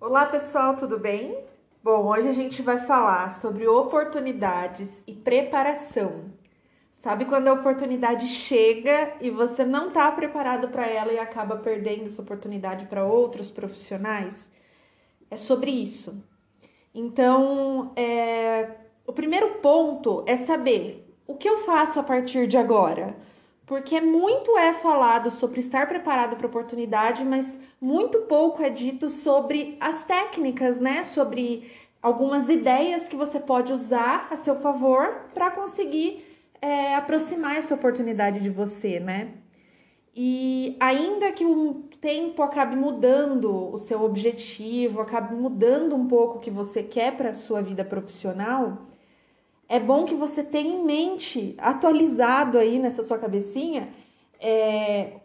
Olá pessoal, tudo bem? Bom, hoje a gente vai falar sobre oportunidades e preparação. Sabe quando a oportunidade chega e você não está preparado para ela e acaba perdendo essa oportunidade para outros profissionais? É sobre isso. Então, é... o primeiro ponto é saber o que eu faço a partir de agora porque muito é falado sobre estar preparado para oportunidade, mas muito pouco é dito sobre as técnicas, né? Sobre algumas ideias que você pode usar a seu favor para conseguir é, aproximar essa oportunidade de você, né? E ainda que um tempo acabe mudando o seu objetivo, acabe mudando um pouco o que você quer para a sua vida profissional, é bom que você tenha em mente, atualizado aí nessa sua cabecinha, é,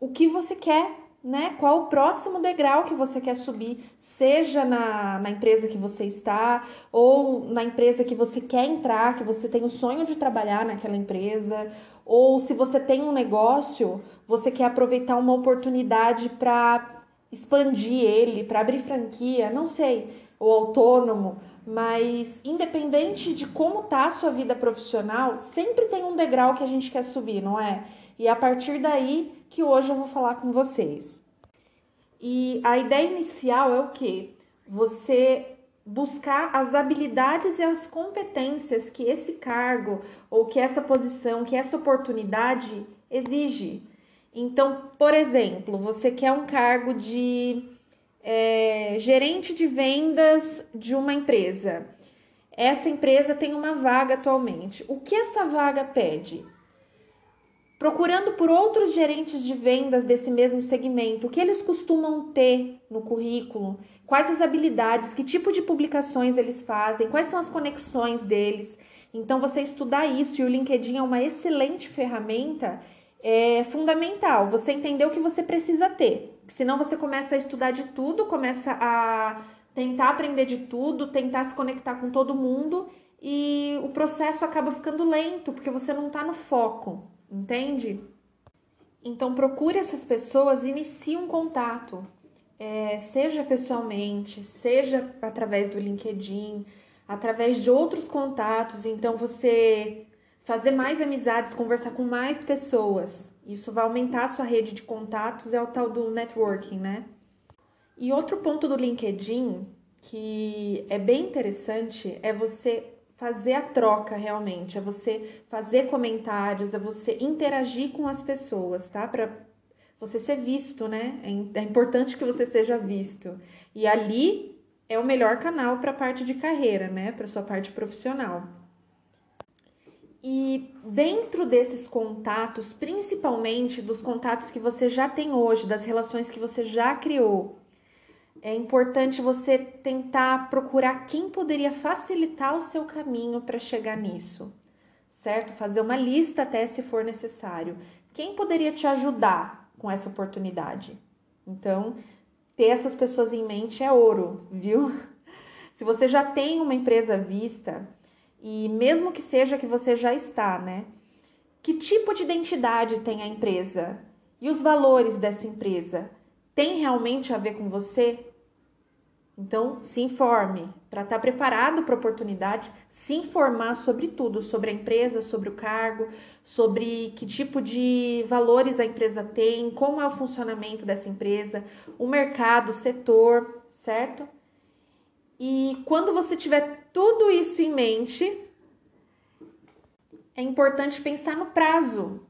o que você quer, né? Qual o próximo degrau que você quer subir, seja na, na empresa que você está, ou na empresa que você quer entrar, que você tem o sonho de trabalhar naquela empresa, ou se você tem um negócio, você quer aproveitar uma oportunidade para expandir ele, para abrir franquia, não sei, ou autônomo mas independente de como tá a sua vida profissional, sempre tem um degrau que a gente quer subir, não é? E é a partir daí que hoje eu vou falar com vocês. E a ideia inicial é o que? Você buscar as habilidades e as competências que esse cargo ou que essa posição, que essa oportunidade exige. Então, por exemplo, você quer um cargo de é, gerente de vendas de uma empresa. Essa empresa tem uma vaga atualmente. O que essa vaga pede? Procurando por outros gerentes de vendas desse mesmo segmento, o que eles costumam ter no currículo, quais as habilidades, que tipo de publicações eles fazem, quais são as conexões deles. Então, você estudar isso e o LinkedIn é uma excelente ferramenta, é fundamental. Você entender o que você precisa ter. Senão você começa a estudar de tudo, começa a tentar aprender de tudo, tentar se conectar com todo mundo e o processo acaba ficando lento porque você não está no foco, entende? Então procure essas pessoas, inicie um contato, é, seja pessoalmente, seja através do LinkedIn, através de outros contatos. Então você fazer mais amizades, conversar com mais pessoas. Isso vai aumentar a sua rede de contatos, é o tal do networking, né? E outro ponto do LinkedIn que é bem interessante é você fazer a troca realmente, é você fazer comentários, é você interagir com as pessoas, tá? Para você ser visto, né? É, é importante que você seja visto. E ali é o melhor canal para a parte de carreira, né? Para sua parte profissional. E dentro desses contatos, principalmente dos contatos que você já tem hoje, das relações que você já criou, é importante você tentar procurar quem poderia facilitar o seu caminho para chegar nisso, certo? Fazer uma lista até se for necessário. Quem poderia te ajudar com essa oportunidade? Então, ter essas pessoas em mente é ouro, viu? Se você já tem uma empresa vista, e mesmo que seja que você já está, né? Que tipo de identidade tem a empresa? E os valores dessa empresa? Tem realmente a ver com você? Então, se informe para estar tá preparado para a oportunidade, se informar sobre tudo, sobre a empresa, sobre o cargo, sobre que tipo de valores a empresa tem, como é o funcionamento dessa empresa, o mercado, o setor, certo? E quando você tiver tudo isso em mente, é importante pensar no prazo.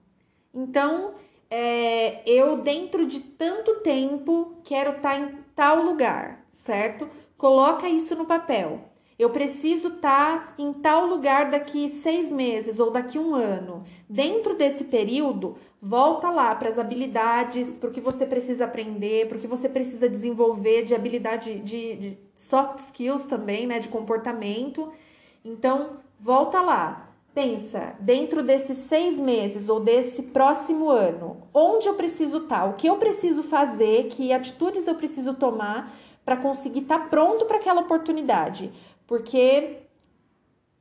Então, é, eu dentro de tanto tempo quero estar tá em tal lugar, certo? Coloca isso no papel. Eu preciso estar tá em tal lugar daqui seis meses ou daqui um ano. Dentro desse período, volta lá para as habilidades, para o que você precisa aprender, para o que você precisa desenvolver de habilidade de, de soft skills também, né? De comportamento. Então, volta lá. Pensa, dentro desses seis meses ou desse próximo ano, onde eu preciso estar, tá? o que eu preciso fazer, que atitudes eu preciso tomar para conseguir estar tá pronto para aquela oportunidade. Porque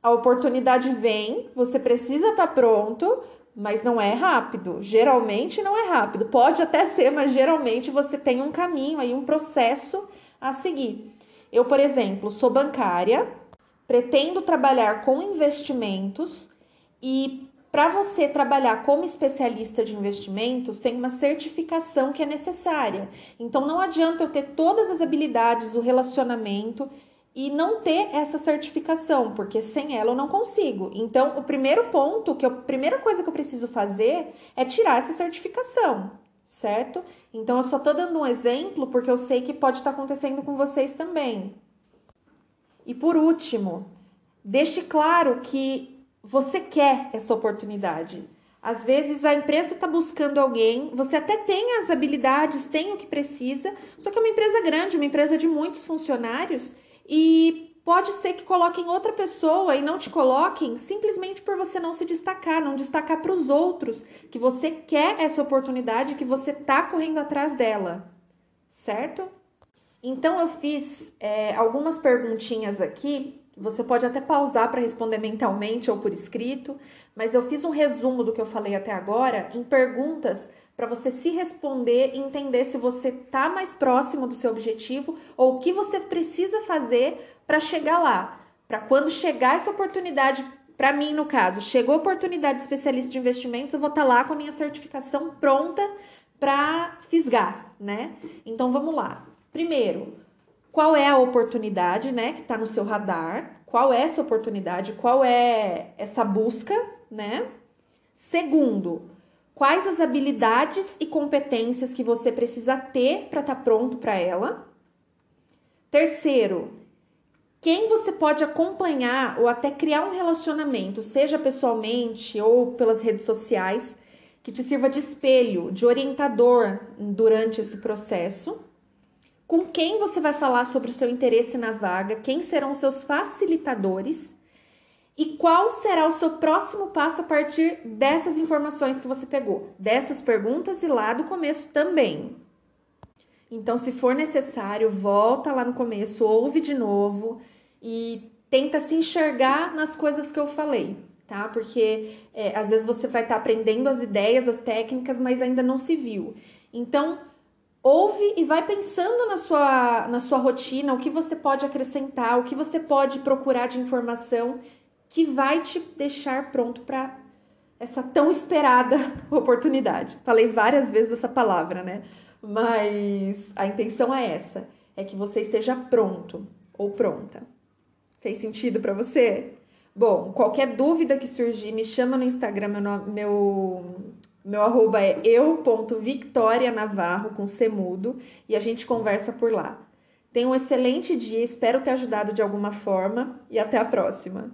a oportunidade vem, você precisa estar tá pronto, mas não é rápido. Geralmente não é rápido. Pode até ser, mas geralmente você tem um caminho aí, um processo a seguir. Eu, por exemplo, sou bancária, pretendo trabalhar com investimentos e para você trabalhar como especialista de investimentos, tem uma certificação que é necessária. Então não adianta eu ter todas as habilidades, o relacionamento e não ter essa certificação, porque sem ela eu não consigo. Então, o primeiro ponto, que eu, a primeira coisa que eu preciso fazer é tirar essa certificação, certo? Então, eu só tô dando um exemplo porque eu sei que pode estar tá acontecendo com vocês também. E por último, deixe claro que você quer essa oportunidade. Às vezes a empresa está buscando alguém, você até tem as habilidades, tem o que precisa, só que é uma empresa grande, uma empresa de muitos funcionários e pode ser que coloquem outra pessoa e não te coloquem simplesmente por você não se destacar, não destacar para os outros que você quer essa oportunidade, que você está correndo atrás dela, certo? Então eu fiz é, algumas perguntinhas aqui você pode até pausar para responder mentalmente ou por escrito, mas eu fiz um resumo do que eu falei até agora em perguntas para você se responder e entender se você está mais próximo do seu objetivo ou o que você precisa fazer para chegar lá. Para quando chegar essa oportunidade, para mim no caso, chegou a oportunidade de especialista de investimentos, eu vou estar tá lá com a minha certificação pronta para fisgar, né? Então vamos lá. Primeiro, qual é a oportunidade, né, que está no seu radar, qual é essa oportunidade, qual é essa busca, né? Segundo, quais as habilidades e competências que você precisa ter para estar tá pronto para ela. Terceiro, quem você pode acompanhar ou até criar um relacionamento, seja pessoalmente ou pelas redes sociais, que te sirva de espelho, de orientador durante esse processo com quem você vai falar sobre o seu interesse na vaga, quem serão os seus facilitadores e qual será o seu próximo passo a partir dessas informações que você pegou, dessas perguntas e lá do começo também. Então, se for necessário, volta lá no começo, ouve de novo e tenta se enxergar nas coisas que eu falei, tá? Porque é, às vezes você vai estar tá aprendendo as ideias, as técnicas, mas ainda não se viu. Então, ouve e vai pensando na sua, na sua rotina, o que você pode acrescentar, o que você pode procurar de informação que vai te deixar pronto para essa tão esperada oportunidade. Falei várias vezes essa palavra, né? Mas a intenção é essa, é que você esteja pronto ou pronta. Fez sentido para você? Bom, qualquer dúvida que surgir, me chama no Instagram, meu, meu meu arroba é eu.victorianavarro com semudo e a gente conversa por lá. Tenha um excelente dia, espero ter ajudado de alguma forma e até a próxima.